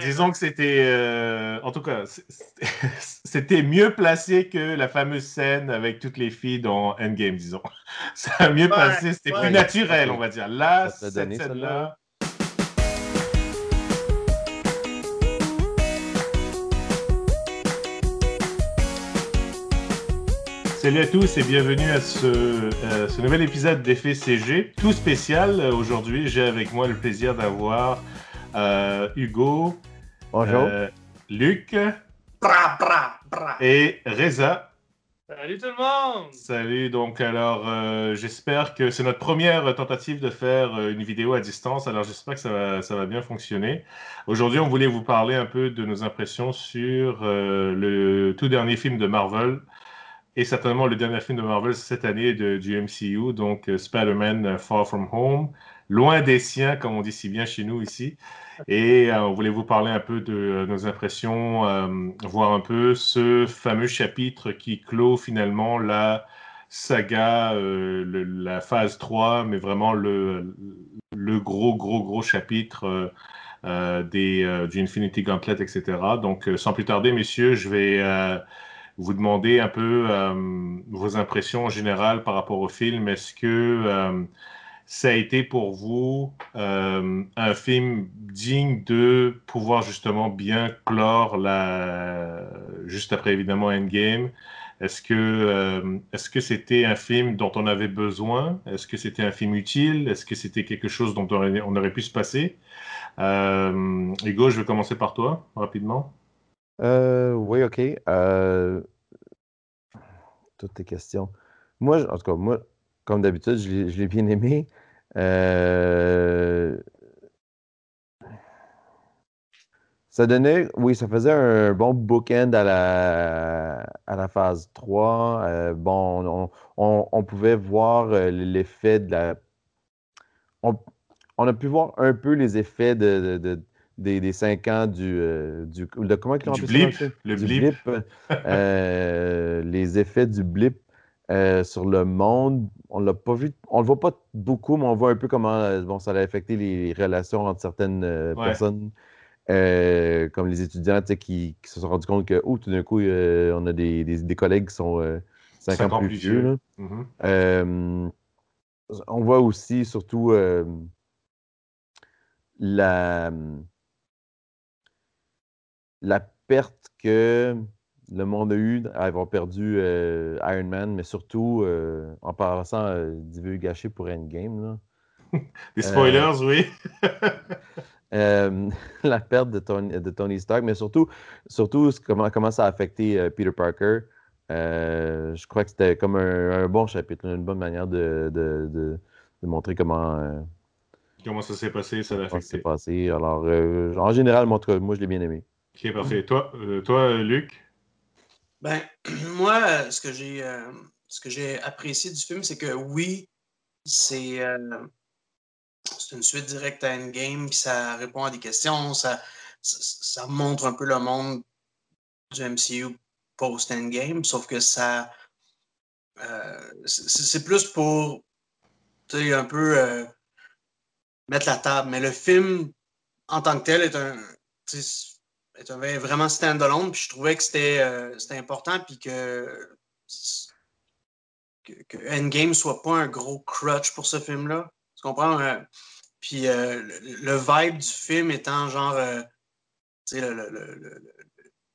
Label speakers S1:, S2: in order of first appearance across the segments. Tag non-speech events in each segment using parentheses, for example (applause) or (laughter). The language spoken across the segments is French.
S1: disons que c'était, euh, en tout cas, (laughs) c'était mieux placé que la fameuse scène avec toutes les filles dans Endgame, disons. (laughs) Ça a mieux passé, c'était plus naturel, on va dire. Là, cette scène-là. Salut à tous et bienvenue à ce, nouvel épisode d'Effet CG, tout spécial. Aujourd'hui, j'ai avec moi le plaisir d'avoir euh, Hugo,
S2: Bonjour.
S1: Euh, Luc et Reza.
S3: Salut tout le monde!
S1: Salut, donc alors euh, j'espère que c'est notre première tentative de faire une vidéo à distance, alors j'espère que ça va, ça va bien fonctionner. Aujourd'hui, on voulait vous parler un peu de nos impressions sur le tout dernier film de Marvel, et certainement le dernier film de Marvel cette année de, du MCU, donc Spider-Man Far From Home, loin des siens, comme on dit si bien chez nous ici. Et euh, on voulait vous parler un peu de nos impressions, voir un peu ce fameux chapitre qui clôt finalement la saga, la phase 3, mais vraiment le, gros, gros, gros chapitre des, du Infinity Gauntlet, etc. Donc, sans plus tarder, messieurs, je vais vous demander un peu euh, vos impressions en général par rapport au film. Est-ce que euh, ça a été pour vous euh, un film digne de pouvoir justement bien clore la... juste après évidemment Endgame Est-ce que est-ce que c'était un film dont on avait besoin? Est-ce que c'était un film utile? Est-ce que c'était quelque chose dont on aurait, on aurait pu se passer? Hugo, je vais commencer par toi rapidement.
S2: Euh, oui, OK. Euh, toutes tes questions. Moi, en tout cas, moi, comme d'habitude, je l'ai bien aimé. Euh, ça donnait, oui, ça faisait un bon bookend à la, à la phase 3. bon, on, pouvait voir l'effet de la. On, a pu voir un peu les effets de des, cinq ans du, euh, du
S1: comment du blip, le blip, (laughs)
S2: euh, les effets du blip euh, sur le monde, on l'a pas vu, on le voit pas beaucoup, mais on voit un peu comment bon, ça a affecté les relations entre certaines personnes, comme les étudiants qui, se sont rendus compte que, oh, tout d'un coup, on a des, des, collègues qui sont 5 ans plus, vieux. Mm-hmm. on voit aussi, surtout, la la perte que le monde a eue à avoir perdu euh, Iron Man, mais surtout euh, en passant euh, d'y gâché pour Endgame. (laughs)
S1: Des spoilers, oui. (laughs) (laughs)
S2: la perte de Tony, de Tony, Stark, mais surtout, surtout comment, comment ça a affecté Peter Parker. je crois que c'était comme un, bon chapitre, une bonne manière de, de, de, montrer comment.
S1: comment ça s'est passé, ça l'a affecté. Ça s'est
S2: passé. Alors, en général, moi, moi je l'ai bien aimé.
S1: Ok, parfait. Toi, euh, toi Luc?
S3: Ben, (clears throat) moi, ce que j'ai euh, ce que j'ai apprécié du film, c'est que oui, c'est euh, une suite directe à Endgame, puis ça répond à des questions, ça, ça, montre un peu le monde du MCU post-Endgame, sauf que ça. c'est plus pour un peu mettre la table. Mais le film, en tant que tel, est un avais vraiment stand-alone, puis je trouvais que c'était euh, important, puis que, que, Endgame soit pas un gros crutch pour ce film-là. Tu comprends? Euh, puis euh, le, vibe du film étant genre, tu sais, le,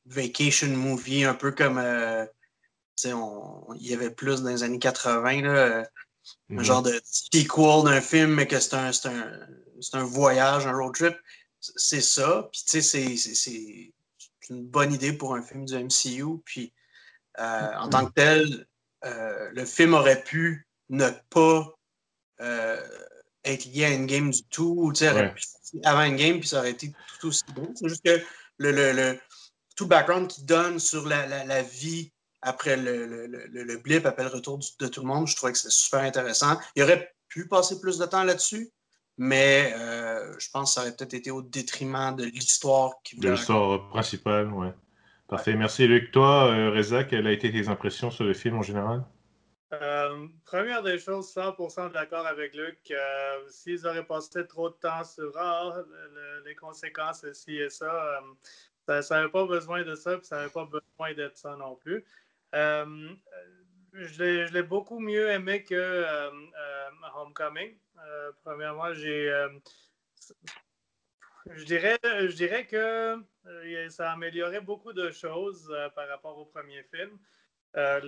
S3: vacation movie, un peu comme, tu sais, il y avait plus dans les années 80, là, un mm-hmm. genre de sequel d'un film, mais que c'est un, un, un voyage, un road trip c'est ça. Puis, tu sais, c'est une bonne idée pour un film du MCU. Puis, euh, en tant que tel, euh, le film aurait pu ne pas euh, être lié à Endgame du tout. Tu sais, avant Endgame, puis ça aurait été tout aussi bon. C'est juste que le, le, le, tout le background qu'il donne sur la, la, la vie après le, le, blip, après le retour de tout le monde, je trouvais que c'était super intéressant. Il aurait pu passer plus de temps là-dessus, mais euh, je pense que ça aurait peut-être été au détriment de l'histoire qui
S1: De l'histoire principale, oui. Parfait. Merci, Luc. Toi, euh, Reza, quelles ont été tes impressions sur le film en général?
S4: Euh, première des choses, 100% d'accord avec Luc. Euh, S'ils auraient passé trop de temps sur ah, les conséquences, ci et ça, euh, ça n'avait pas besoin de ça, puis ça n'avait pas besoin d'être ça non plus. Euh, je l'ai beaucoup mieux aimé que Homecoming. Premièrement, j'ai. je, dirais, je dirais que ça a amélioré beaucoup de choses par rapport au premier film. Euh,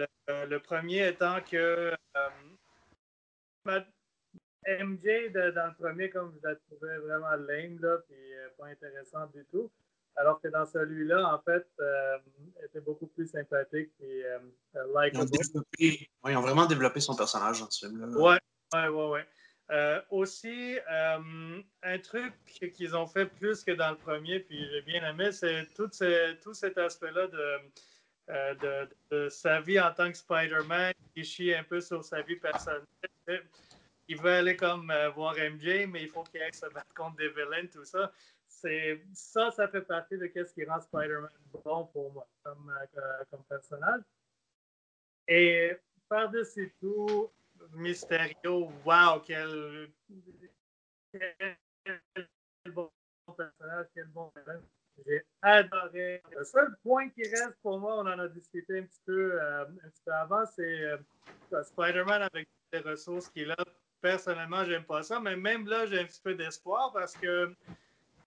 S4: le, premier étant que euh, MJ dans le premier, comme vous la trouvez vraiment lame, là, puis euh, pas intéressant du tout. Alors que dans celui-là, en fait, était beaucoup plus sympathique et
S3: likable. Ils, ils, ont vraiment développé son personnage dans ce film-là.
S4: Ouais, ouais, ouais, ouais. Aussi, un truc qu'ils ont fait plus que dans le premier, puis j'ai bien aimé, c'est tout, cet aspect-là de euh, de, sa vie en tant que Spider-Man, il chie un peu sur sa vie personnelle. Il veut aller comme euh, voir MJ, mais il faut qu'il aille se battre contre des villains, tout ça. Ça, ça fait partie de ce qui rend Spider-Man bon pour moi comme, euh, comme personnage. Et par-dessus tout, Mysterio, wow, quel, quel bon personnage, quel bon villain. J'ai adoré. Le seul point qui reste pour moi, on en a discuté un petit peu, euh, un petit peu avant, c'est euh, Spider-Man avec les ressources qu'il a. Personnellement, j'aime pas ça, mais même là, j'ai un petit peu d'espoir parce que,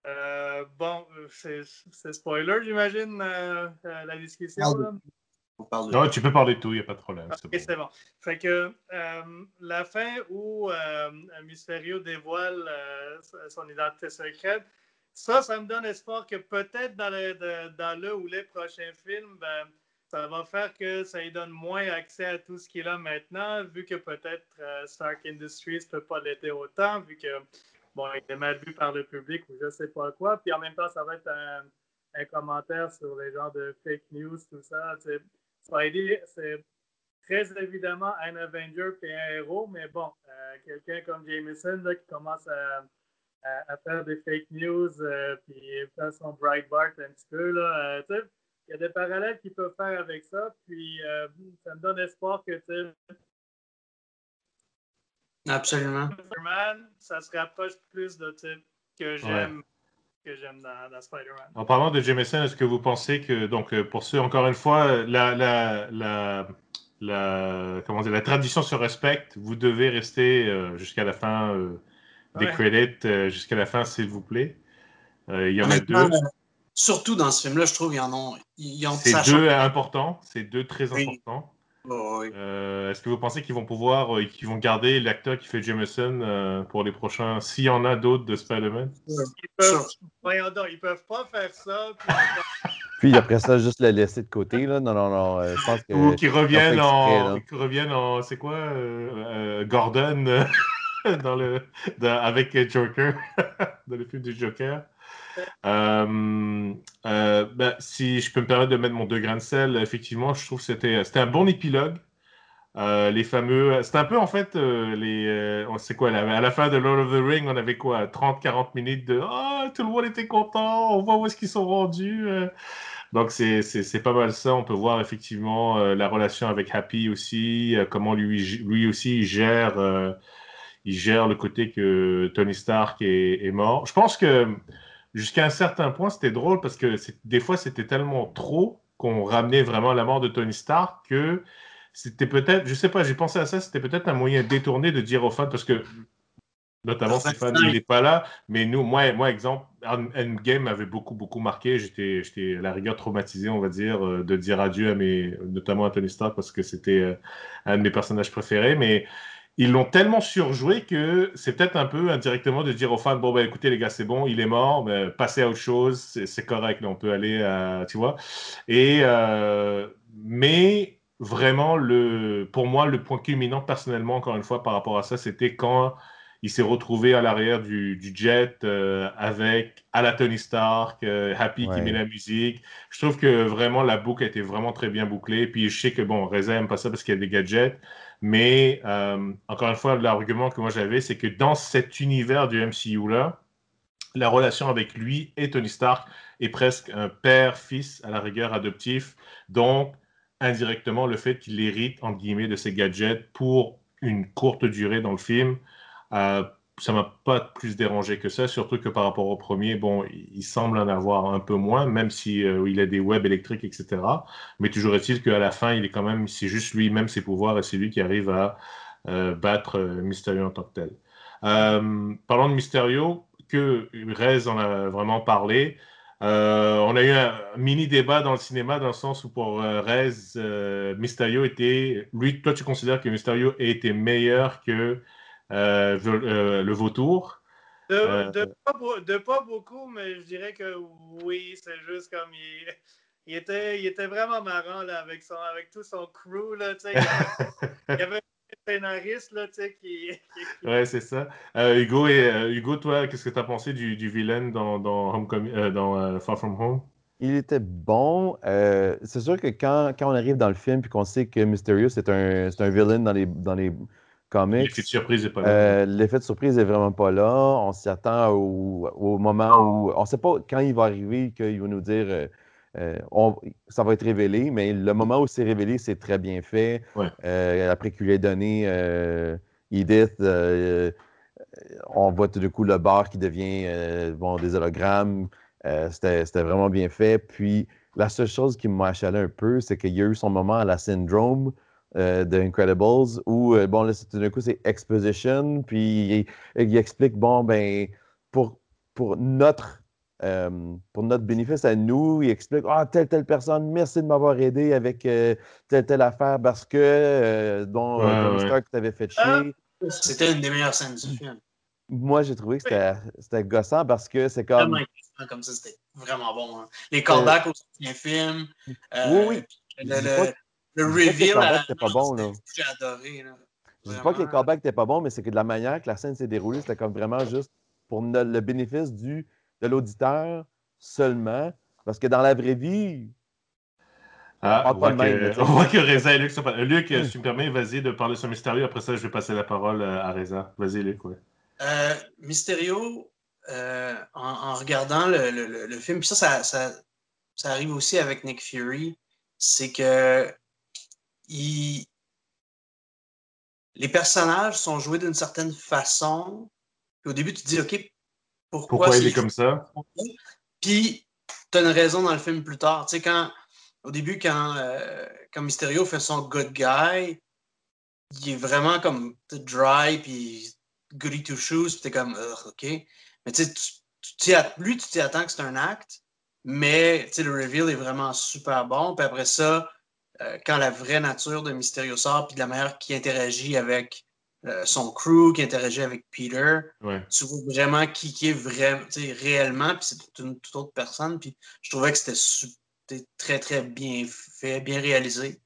S4: euh, bon, c'est spoiler, j'imagine, la discussion.
S1: Non, tu peux parler de tout, il n'y a pas de problème.
S4: Ok, c'est bon. Fait que la fin où Mysterio dévoile son identité secrète, ça, ça me donne espoir que peut-être dans, le, ou les prochains films, ben, ça va faire que ça lui donne moins accès à tout ce qu'il a maintenant, vu que peut-être euh, Stark Industries ne peut pas l'aider autant, vu que bon, il est mal vu par le public ou je ne sais pas quoi. Puis en même temps, ça va être un, commentaire sur les genres de fake news, tout ça. Spidey, c'est très évidemment un Avenger et un héros, mais bon, euh, quelqu'un comme Jameson qui commence à à, faire des fake news, euh, puis faire son Breitbart un petit peu. Là, euh, il y a des parallèles qu'ils peuvent faire avec ça, puis euh, ça me donne espoir que
S3: Absolument.
S4: Spider-Man, ça se rapproche plus de type que j'aime. Que j'aime dans, Spider-Man.
S1: En parlant de Jameson, est-ce que vous pensez que, donc, pour ceux, encore une fois, la, la, la, la, comment dire, la tradition se respecte, vous devez rester jusqu'à la fin des credits euh, jusqu'à la fin, s'il vous plaît. Euh, il y en a deux.
S3: Surtout dans ce film-là, je trouve, il y en a.
S1: C'est deux importants, c'est deux très importants. Oh, euh, est-ce que vous pensez qu'ils vont pouvoir, qu'ils vont garder l'acteur qui fait Jameson pour les prochains, s'il y en a d'autres de Spider-Man?
S4: Ils peuvent, ils peuvent pas faire ça. (laughs)
S2: Puis, après ça, juste le laisser de côté. Là. Non, non, non. je pense que
S1: Ou qu'ils reviennent, en, reviennent en. C'est quoi Gordon (laughs) dans le, avec Joker, (laughs) dans le film du Joker. Euh, euh, ben, si je peux me permettre de mettre mon deux grains de sel, effectivement, je trouve que c'était, c'était un bon épilogue. Euh, les fameux. C'était un peu en fait les. sait quoi, à la fin de Lord of the Ring, on avait quoi 30-40 minutes de oh, tout le monde était content, on voit où est-ce qu'ils sont rendus. Donc c'est, c'est, pas mal ça. On peut voir effectivement la relation avec Happy aussi, comment lui, lui aussi il gère il gère le côté que Tony Stark est, mort. Je pense que jusqu'à un certain point, c'était drôle parce que des fois, c'était tellement trop qu'on ramenait vraiment la mort de Tony Stark que c'était peut-être, je sais pas, j'ai pensé à ça, c'était peut-être un moyen détourné de dire aux fans parce que notamment Stéphane, il n'est pas là, mais nous, moi, moi exemple, Endgame m'avait beaucoup, beaucoup marqué. J'étais, j'étais à la rigueur traumatisé, on va dire, euh, de dire adieu à mes, notamment à Tony Stark parce que c'était euh, un de mes personnages préférés, mais ils l'ont tellement surjoué que c'est peut-être un peu indirectement de dire aux fans bon ben écoutez les gars c'est bon il est mort mais passez à autre chose c'est correct on peut aller à, tu vois. Et euh, mais vraiment le pour moi le point culminant personnellement encore une fois par rapport à ça c'était quand il s'est retrouvé à l'arrière du, jet euh, avec à la Tony Stark, euh, Happy qui met la musique. Je trouve que vraiment la boucle a été vraiment très bien bouclée. Puis je sais que bon, Reza n'aime pas ça parce qu'il y a des gadgets. Mais euh, encore une fois, l'argument que moi j'avais, c'est que dans cet univers du MCU-là, la relation avec lui et Tony Stark est presque un père-fils à la rigueur adoptif. Donc, indirectement le fait qu'il hérite, entre guillemets, de ses gadgets pour une courte durée dans le film. Euh, ça m'a pas plus dérangé que ça, surtout que par rapport au premier, bon, il semble en avoir un peu moins, même si euh, il a des webs électriques, etc. Mais toujours est-il qu'à la fin, il est quand même, c'est juste lui-même ses pouvoirs et c'est lui qui arrive à euh, battre Mysterio en tant que tel. parlons de Mysterio, que Rez en a vraiment parlé. Euh, on a eu un mini débat dans le cinéma dans le sens où pour euh, Rez, euh, Mysterio était. Lui, toi, tu considères que Mysterio été meilleur que le vautour
S4: de, pas, beaucoup, mais je dirais que oui, c'est juste comme il, était, il était vraiment marrant là, avec, son, avec tout son crew. Là, il, y avait, scénariste, là, qui...
S1: Ouais, c'est ça. Euh, Hugo, et, euh, Hugo, toi, qu'est-ce que tu as pensé du, du vilain dans, dans, euh, dans Far From Home?
S2: Il était bon. c'est sûr que quand, quand, on arrive dans le film et qu'on sait que Mysterio, c'est un, un villain dans les, dans les comics...
S1: L'effet de surprise n'est pas là.
S2: L'effet de surprise n'est vraiment pas là. On s'y attend au, au, moment où... On ne sait pas quand il va arriver, qu'il va nous dire euh, ça va être révélé, mais le moment où c'est révélé, c'est très bien fait. Euh, après qu'il ait donné euh, Edith, on voit tout d'un coup le bar qui devient bon, des hologrammes. C'était vraiment bien fait. Puis la seule chose qui m'a achalé un peu, c'est qu'il y a eu son moment à la syndrome de Incredibles où, bon, là, tout d'un coup, c'est exposition. Puis il, il, explique, bon, ben, pour, pour notre euh, pour notre bénéfice à nous, il explique Ah, telle, telle personne, merci de m'avoir aidé avec euh, telle, telle affaire parce que, euh, dont
S1: ouais,
S2: Stark t'avait fait chier.
S3: Ah, c'était une des meilleures scènes du film.
S2: Moi, j'ai trouvé que c'était gossant parce que c'est comme.
S3: comme ça, c'était vraiment bon. Hein. Les callbacks au premier film.
S2: oui, oui.
S3: Le, le, reveal
S2: à pas bon, là.
S3: J'ai adoré. Là.
S2: Je dis pas que les callbacks n'étaient pas bons, mais c'est que de la manière que la scène s'est déroulée, c'était comme vraiment juste pour le bénéfice du de l'auditeur seulement. Parce que dans la vraie vie,
S1: ah, on, voit que, (laughs) on, voit que, Reza et Luc sont pas... Luc, si tu me permets, vas-y de parler sur Mysterio. Après ça, je vais passer la parole euh, à Reza. Vas-y, Luc. Ouais.
S3: Euh, Mysterio, euh, en, regardant le, le, le, film, puis ça ça, ça ça, arrive aussi avec Nick Fury, c'est que il... les personnages sont joués d'une certaine façon. Puis au début, tu te dis, OK,
S1: pourquoi, il est comme ça?
S3: Puis, tu as une raison dans le film plus tard. Tu sais, quand, au début, quand, euh, quand Mysterio fait son good guy, il est vraiment comme dry, puis goody two shoes, puis t'es comme, OK. Mais tu sais, lui, tu t'y attends que c'est un acte, mais tu sais, le reveal est vraiment super bon. Puis après ça, euh, quand la vraie nature de Mysterio sort, puis de la manière qu'il interagit avec euh, son crew qui interagit avec Peter. Tu vois vraiment qui, qui est vraiment, réellement, puis c'est une toute autre personne. Puis je trouvais que c'était très, très bien fait, bien réalisé.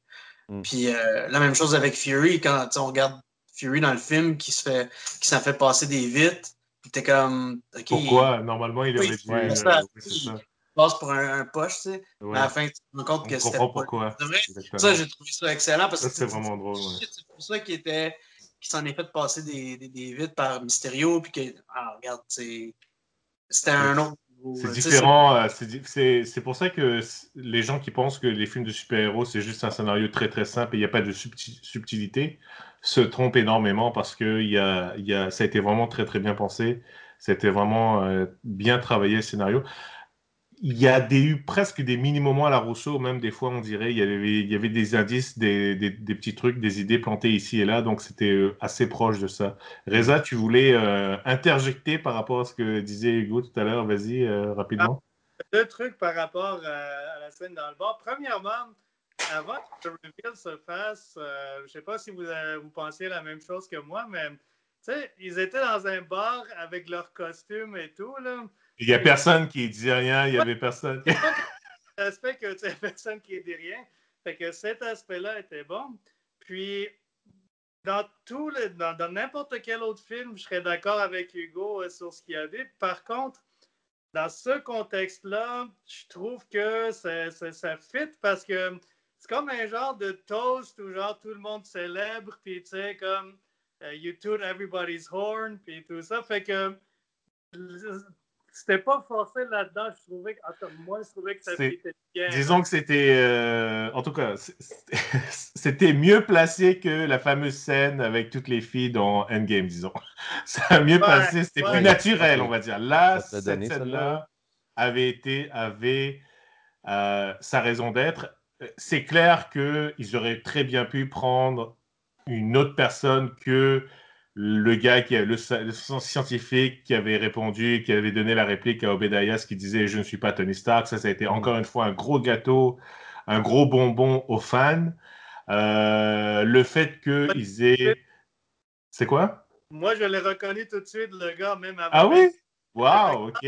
S3: Mm. Puis euh, la même chose avec Fury, quand on regarde Fury dans le film qui se fait qui s'en fait passer des vites, t'es comme.
S1: Pourquoi? Normalement, il aurait dû.
S3: Ça, il passe pour un, poche, tu sais. Mais à la fin, tu te rends compte que c'était.
S1: pourquoi.
S3: Ça, j'ai trouvé ça excellent parce
S1: que c'est vraiment drôle.
S3: C'est pour ça qu'il était s'en est fait passer des, des, des vides par Mysterio, puis que, ah, regarde, c'était un autre.
S1: C'est différent. Euh, c'est pour ça que les gens qui pensent que les films de super-héros, c'est juste un scénario très très simple et il n'y a pas de subtilité, se trompent énormément parce que y a, y a, ça a été vraiment très très bien pensé. C'était vraiment euh, bien travaillé le scénario il y a des, eu presque des mini-moments à la Rousseau, même des fois on dirait, il y avait, il y avait des indices, des, des, petits trucs, des idées plantées ici et là, donc c'était euh, assez proche de ça. Reza, tu voulais euh, interjecter par rapport à ce que disait Hugo tout à l'heure, vas-y euh, rapidement.
S4: Ah, deux trucs par rapport à, la scène dans le bar. Premièrement, avant que le reveal se fasse, je ne sais pas si vous, vous pensiez la même chose que moi, mais ils étaient dans un bar avec leurs costumes et tout, là.
S1: Il n'y a personne qui dit rien, il n'y avait personne.
S4: L'aspect que tu (laughs) personne qui dit rien. Fait que cet aspect-là était bon. Puis, dans tout le, dans n'importe quel autre film, je serais d'accord avec Hugo euh, sur ce qu'il a dit. Par contre, dans ce contexte-là, je trouve que ça, ça, fit parce que c'est comme un genre de toast où genre tout le monde célèbre, puis tu sais, comme euh, you toot everybody's horn, puis tout ça. Fait que c'était pas forcé là-dedans. Je trouvais que, moi, je trouvais que ça
S1: était bien. Disons que c'était, euh, en tout cas, (laughs) c'était mieux placé que la fameuse scène avec toutes les filles dans Endgame, disons. (laughs) Ça a mieux passé, c'était plus naturel, on va dire. Là, cette scène-là avait été, avait euh, sa raison d'être. C'est clair qu'ils auraient très bien pu prendre une autre personne que le gars, qui a, le, scientifique qui avait répondu, qui avait donné la réplique à Obedayas qui disait Je ne suis pas Tony Stark. Ça, ça a été encore une fois un gros gâteau, un gros bonbon aux fans. Euh, le fait qu'ils aient. C'est quoi?
S4: Moi, je l'ai reconnu tout de suite, le gars, même avant.
S1: Ah oui? Wow, ok,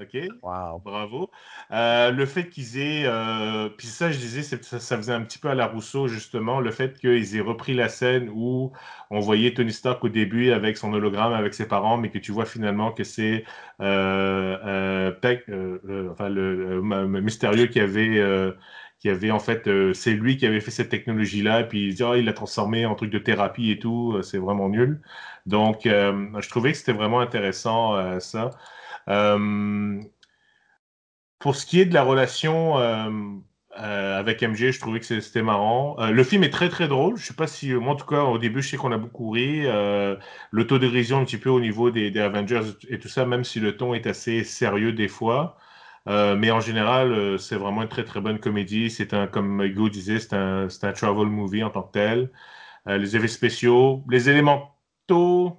S1: ok. Wow. Bravo. Euh, le fait qu'ils aient, euh, puis ça, je disais, ça, ça, faisait un petit peu à la Rousseau, justement, le fait qu'ils aient repris la scène où on voyait Tony Stark au début avec son hologramme, avec ses parents, mais que tu vois finalement que c'est euh, enfin, le, mystérieux qui avait qui avait en fait, c'est lui qui avait fait cette technologie-là, et puis il dit, oh, il l'a transformé en truc de thérapie et tout, c'est vraiment nul. Donc, je trouvais que c'était vraiment intéressant ça. pour ce qui est de la relation avec MJ, je trouvais que c'était marrant. le film est très très drôle. Je sais pas si, moi en tout cas, au début, je sais qu'on a beaucoup ri. L'autodérision un petit peu au niveau des, Avengers et tout ça, même si le ton est assez sérieux des fois. Euh, mais en général, euh, c'est vraiment une très très bonne comédie. C'est un, comme Hugo disait, c'est un, un, travel movie en tant que tel. Euh, les effets spéciaux, les éléments tôt,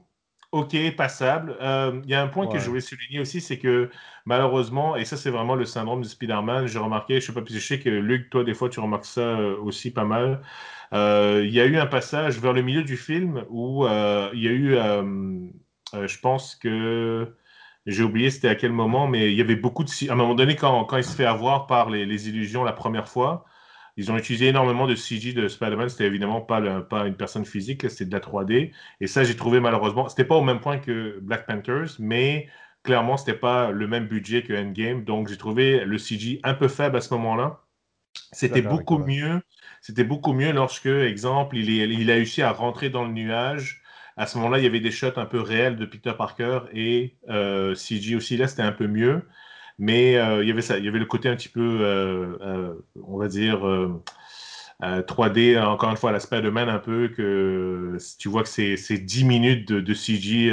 S1: ok, passables. Il y a un point que je voulais souligner aussi, c'est que malheureusement, et ça c'est vraiment le syndrome du Spider-Man, j'ai remarqué, je sais pas, je sais que Luc, toi des fois tu remarques ça aussi pas mal. Il y a eu un passage vers le milieu du film où il y a eu, je pense que j'ai oublié c'était à quel moment, mais il y avait beaucoup de. À un moment donné, quand, quand il se fait avoir par les, les, illusions la première fois, ils ont utilisé énormément de CG de Spider-Man. C'était évidemment pas, pas une personne physique, c'était de la 3D. Et ça, j'ai trouvé malheureusement. C'était pas au même point que Black Panthers, mais clairement, c'était pas le même budget que Endgame. Donc, j'ai trouvé le CG un peu faible à ce moment-là. C'était beaucoup mieux. C'était beaucoup mieux lorsque, exemple, il, est, il a réussi à rentrer dans le nuage à ce moment-là, il y avait des shots un peu réels de Peter Parker et euh, CG aussi. Là, c'était un peu mieux. Mais euh, il, y avait ça, il y avait le côté un petit peu, euh, on va dire, 3D, encore une fois, à la Spider-Man, un peu, que tu vois que c'est 10 minutes de, CG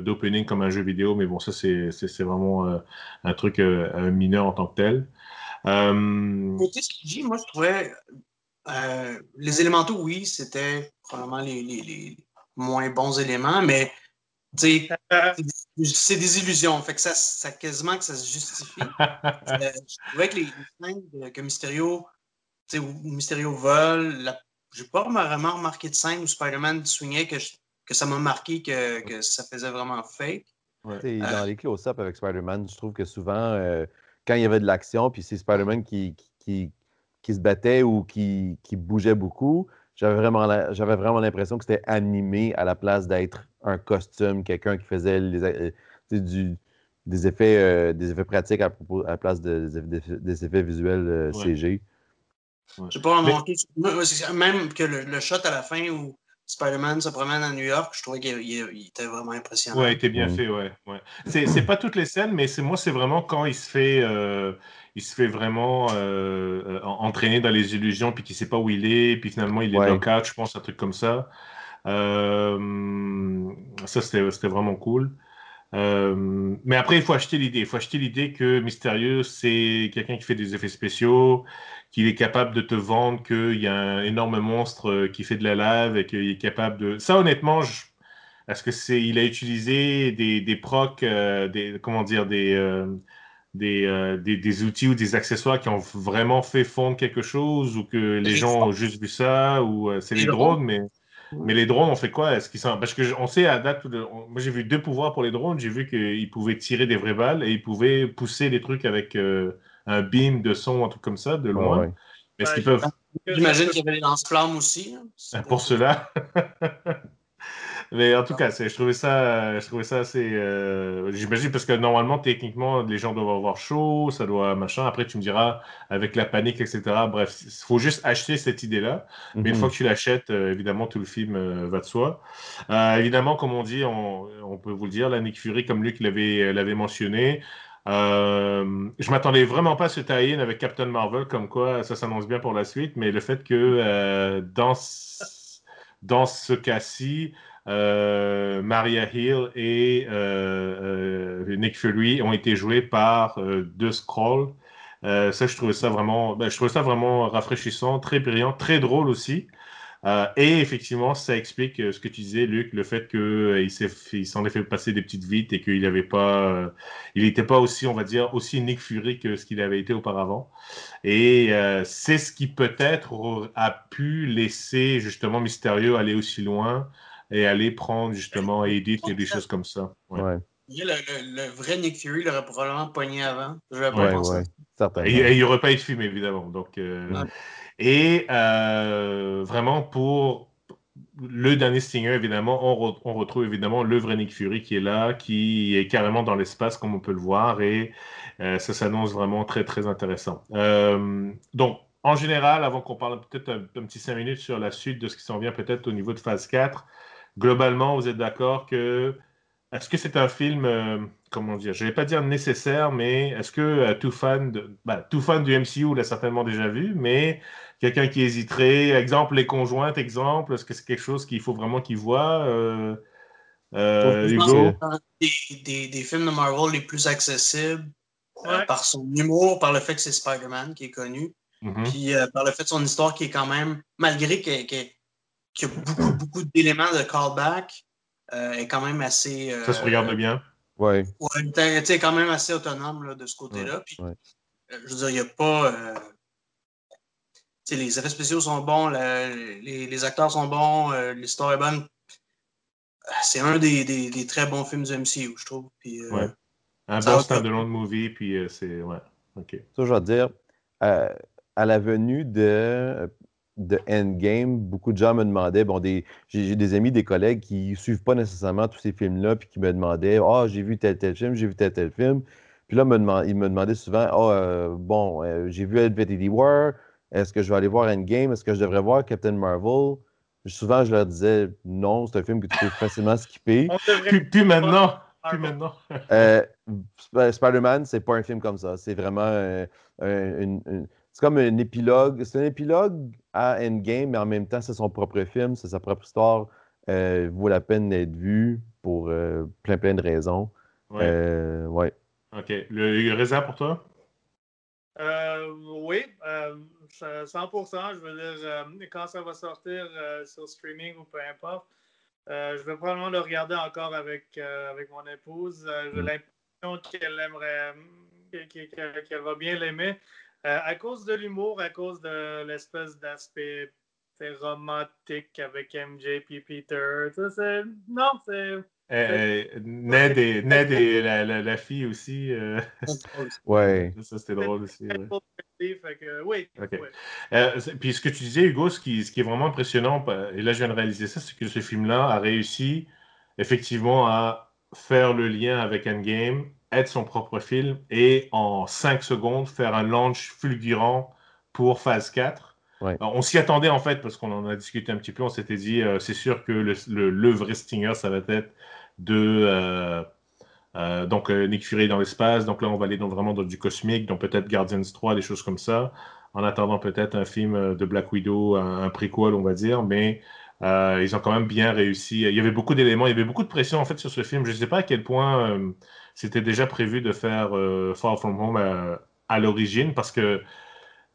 S1: d'opening comme un jeu vidéo. Mais bon, ça, c'est vraiment un truc mineur en tant que tel.
S3: Côté CG, moi, je trouvais. les élémentaux, oui, c'était probablement les moins bons éléments, mais c'est des illusions. Fait que ça, ça quasiment que ça se justifie. (laughs) euh, je trouvais que les scènes que Mysterio, où Mysterio vole, j'ai pas vraiment remarqué de scène où Spider-Man swingait que, que ça m'a marqué que, que, ça faisait vraiment fake.
S2: Ouais. Dans les close-up avec Spider-Man, je trouve que souvent, euh, quand il y avait de l'action, puis c'est Spider-Man qui, qui, qui, se battait ou qui, qui bougeait beaucoup, j'avais vraiment, j'avais vraiment l'impression que c'était animé à la place d'être un costume, quelqu'un qui faisait euh, des, effets, euh, des effets pratiques à, propos, à la place des, effets visuels euh, CG.
S3: Je pas remarqué. Même que le, shot à la fin où Spider-Man se promène à New York, je trouvais qu'il était vraiment impressionnant.
S1: Ouais, il était bien fait, ouais. ouais. C'est pas toutes les scènes, mais moi, c'est vraiment quand il se fait il se fait vraiment euh, euh, entraîner dans les illusions, puis qu'il ne sait pas où il est, puis finalement il est cadre, je pense, un truc comme ça. Euh, ça, c'était vraiment cool. mais après, il faut acheter l'idée. Il faut acheter l'idée que Mystérieux, c'est quelqu'un qui fait des effets spéciaux, qu'il est capable de te vendre qu'il y a un énorme monstre qui fait de la lave et qu'il est capable de. Ça, honnêtement, je... est-ce que c'est. Il a utilisé des, des procs, des, comment dire, des euh, des, des, outils ou des accessoires qui ont vraiment fait fondre quelque chose ou que les gens ont juste vu ça ou euh, c'est les drones, mais, mais les drones, on fait quoi? Est-ce qu'ils sont... Parce que on sait à date, moi j'ai vu deux pouvoirs pour les drones. J'ai vu qu'ils pouvaient tirer des vraies balles et ils pouvaient pousser des trucs avec euh, un beam de son, un truc comme ça, de loin. Mais est-ce qu'ils peuvent.
S3: J'imagine qu'il y avait des lance-flammes aussi.
S1: Hein, (laughs) pour cela. (laughs) Mais en tout cas, je trouvais ça, je trouvais ça assez. Euh, j'imagine parce que normalement, techniquement, les gens doivent avoir chaud, ça doit machin. Après, tu me diras avec la panique, etc. Bref, il faut juste acheter cette idée-là. Mais une mhm. fois que tu l'achètes, euh, évidemment, tout le film euh, va de soi. évidemment, comme on dit, on, peut vous le dire, la Nick Fury, comme Luc l'avait, mentionné, Euh, je m'attendais vraiment pas à ce tie-in avec Captain Marvel, comme quoi ça s'annonce bien pour la suite, mais le fait que euh, dans, dans ce cas-ci, euh, Maria Hill et Nick Fury ont été joués par deux Scrolls. ça, je trouvais ça vraiment, ben, je ça vraiment rafraîchissant, très brillant, très drôle aussi. Euh, et effectivement, ça explique euh, ce que tu disais, Luc, le fait qu'il euh, s'en est fait passer des petites vites et qu'il n'était pas aussi, on va dire, aussi Nick Fury que ce qu'il avait été auparavant. Et c'est ce qui peut-être a pu laisser justement Mystérieux aller aussi loin et aller prendre justement Edith et des choses comme ça.
S3: Ouais. Le, vrai Nick Fury l'aurait probablement pogné avant.
S2: Je vais pas ouais,
S1: Et, il n'y aurait pas eu de film, évidemment. Donc, et euh, vraiment, pour le dernier Stinger, évidemment, on, retrouve évidemment le vrai Nick Fury qui est là, qui est carrément dans l'espace, comme on peut le voir, et euh, ça s'annonce vraiment très, très intéressant. Euh, donc, en général, avant qu'on parle peut-être un, petit cinq minutes sur la suite de ce qui s'en vient peut-être au niveau de phase 4, globalement, vous êtes d'accord que est-ce que c'est un film, comment dire, je ne vais pas dire nécessaire, mais est-ce que tout, fan de, bah, tout fan du MCU l'a certainement déjà vu, mais quelqu'un qui hésiterait, exemple les conjointes, exemple, est-ce que c'est quelque chose qu'il faut vraiment qu'il voit euh,
S3: euh, Hugo? Des, des, films de Marvel les plus accessibles euh, par son humour, par le fait que c'est Spider-Man qui est connu, mm-hmm. puis par le fait de son histoire qui est quand même, malgré qu'il y a beaucoup, beaucoup d'éléments de callback, est quand même assez.
S1: Ça se regarde bien.
S2: Oui.
S3: Ouais, tu quand même assez autonome de ce côté-là. Puis, je veux dire, il n'y a pas les effets spéciaux sont bons, les, acteurs sont bons, euh, l'histoire est bonne. C'est un des, très bons films du MCU, je trouve. Puis,
S1: euh, Un bon stand-alone movie, puis euh, c'est. Ouais, OK.
S2: Ça, je veux dire, à la venue de, de Endgame, beaucoup de gens me demandaient, bon, des, j'ai, des amis, des collègues qui ne suivent pas nécessairement tous ces films-là, puis qui me demandaient, ah, oh, j'ai vu tel, tel film, j'ai vu tel, tel film. Puis là, me ils me demandaient souvent, ah, oh, bon, j'ai vu Infinity War, est-ce que je vais aller voir Endgame? Est-ce que je devrais voir Captain Marvel? Souvent, je leur disais non, c'est un film que tu peux facilement skipper.
S1: Puis, maintenant. Puis maintenant.
S2: euh, Spider-Man, c'est pas un film comme ça. C'est vraiment un, c'est comme un épilogue. C'est un épilogue à Endgame, mais en même temps, c'est son propre film, c'est sa propre histoire. Euh, vaut la peine d'être vu pour euh, plein, plein de raisons. Ouais. Euh, ouais.
S1: OK. Le, le réserve pour toi?
S4: Euh, oui, 100%. Euh, je veux dire, euh, quand ça va sortir sur streaming ou peu importe, je vais probablement le regarder encore avec, avec mon épouse. J'ai mm. l'impression qu'elle aimerait, qu'elle va bien l'aimer. À cause de l'humour, à cause de l'espèce d'aspect romantique avec MJ et Peter. non, c'est
S1: euh, Ned et, Ned et la, la, la, fille aussi. Euh... (laughs)
S2: ouais.
S1: Ça, c'était drôle aussi.
S4: oui.
S1: Euh, puis ce que tu disais, Hugo, ce qui, ce qui est vraiment impressionnant, et là je viens de réaliser ça, c'est que ce film-là a réussi effectivement à faire le lien avec Endgame, être son propre film et en 5 secondes faire un launch fulgurant pour phase 4. on s'y attendait en fait parce qu'on en a discuté un petit peu. On s'était dit, euh, c'est sûr que le, le, le, vrai Stinger, ça va être de euh, euh, donc Nick Fury dans l'espace. Donc là, on va aller vraiment dans du cosmique, donc peut-être Guardians 3, des choses comme ça. En attendant peut-être un film de Black Widow, un, prequel, on va dire, mais ils ont quand même bien réussi. Il y avait beaucoup d'éléments, il y avait beaucoup de pression en fait sur ce film. Je ne sais pas à quel point c'était déjà prévu de faire Far From Home à, l'origine, parce que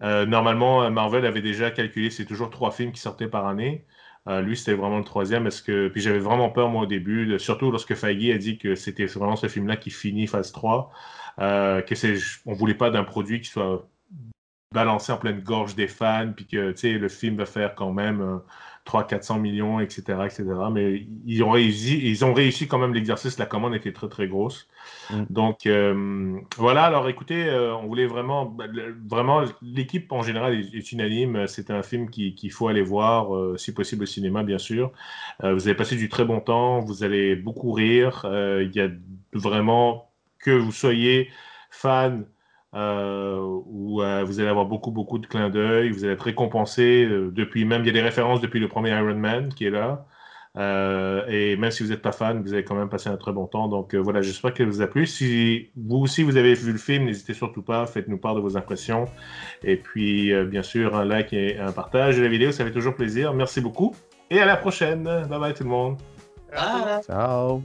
S1: normalement Marvel avait déjà calculé, c'est toujours trois films qui sortaient par année. Euh, lui, c'était vraiment le troisième. Est-ce que... Puis j'avais vraiment peur, moi, au début, surtout lorsque Feige a dit que c'était vraiment ce film-là qui finit phase 3, euh, que c'est... voulait pas d'un produit qui soit balancé en pleine gorge des fans, puis que le film va faire quand même 300-400 millions, etc., etc. Mais ils ont réussi, ils ont réussi quand même l'exercice. La commande était très, très grosse. Mm. Donc, euh, voilà. Alors, écoutez, euh, on voulait vraiment, bah, vraiment, l'équipe en général est, unanime. C'est un film qu'il faut aller voir, euh, si possible au cinéma, bien sûr. vous allez passer du très bon temps. Vous allez beaucoup rire. Il y a vraiment que vous soyez fan euh, où euh, vous allez avoir beaucoup, beaucoup de clins d'œil. Vous allez être récompensé euh, depuis même, il y a des références depuis le premier Iron Man qui est là. Euh, et même si vous n'êtes pas fan, vous avez quand même passé un très bon temps. Donc voilà, j'espère que vous a plu. Si vous aussi vous avez vu le film, n'hésitez surtout pas, faites-nous part de vos impressions. Et puis bien sûr, un like et un partage de la vidéo, ça fait toujours plaisir. Merci beaucoup et à la prochaine. Bye bye tout le monde.
S3: Bye.
S2: Ciao.